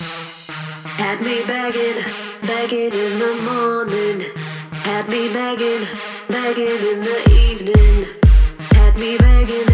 Had me begging, begging in the morning. Had me begging, begging in the evening. Had me begging,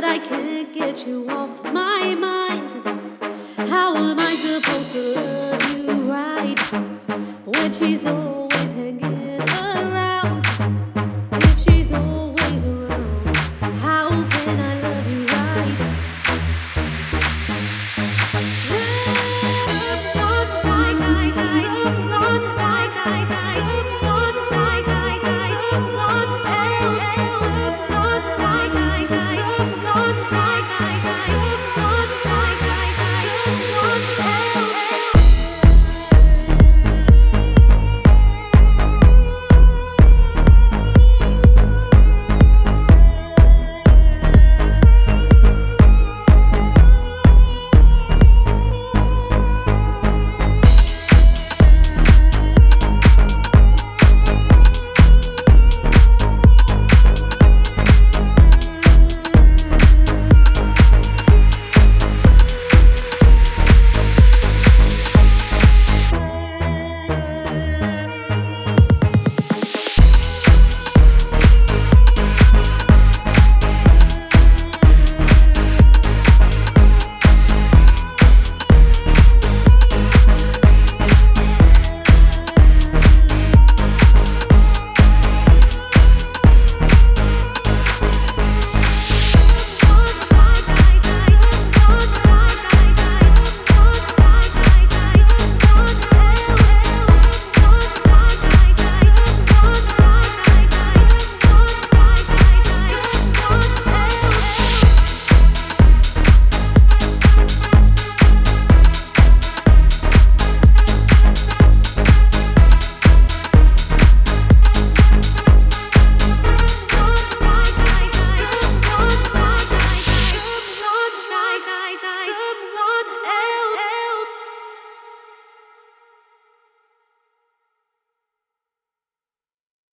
but I can't get you off my mind. How am I supposed to love you right when she's always hanging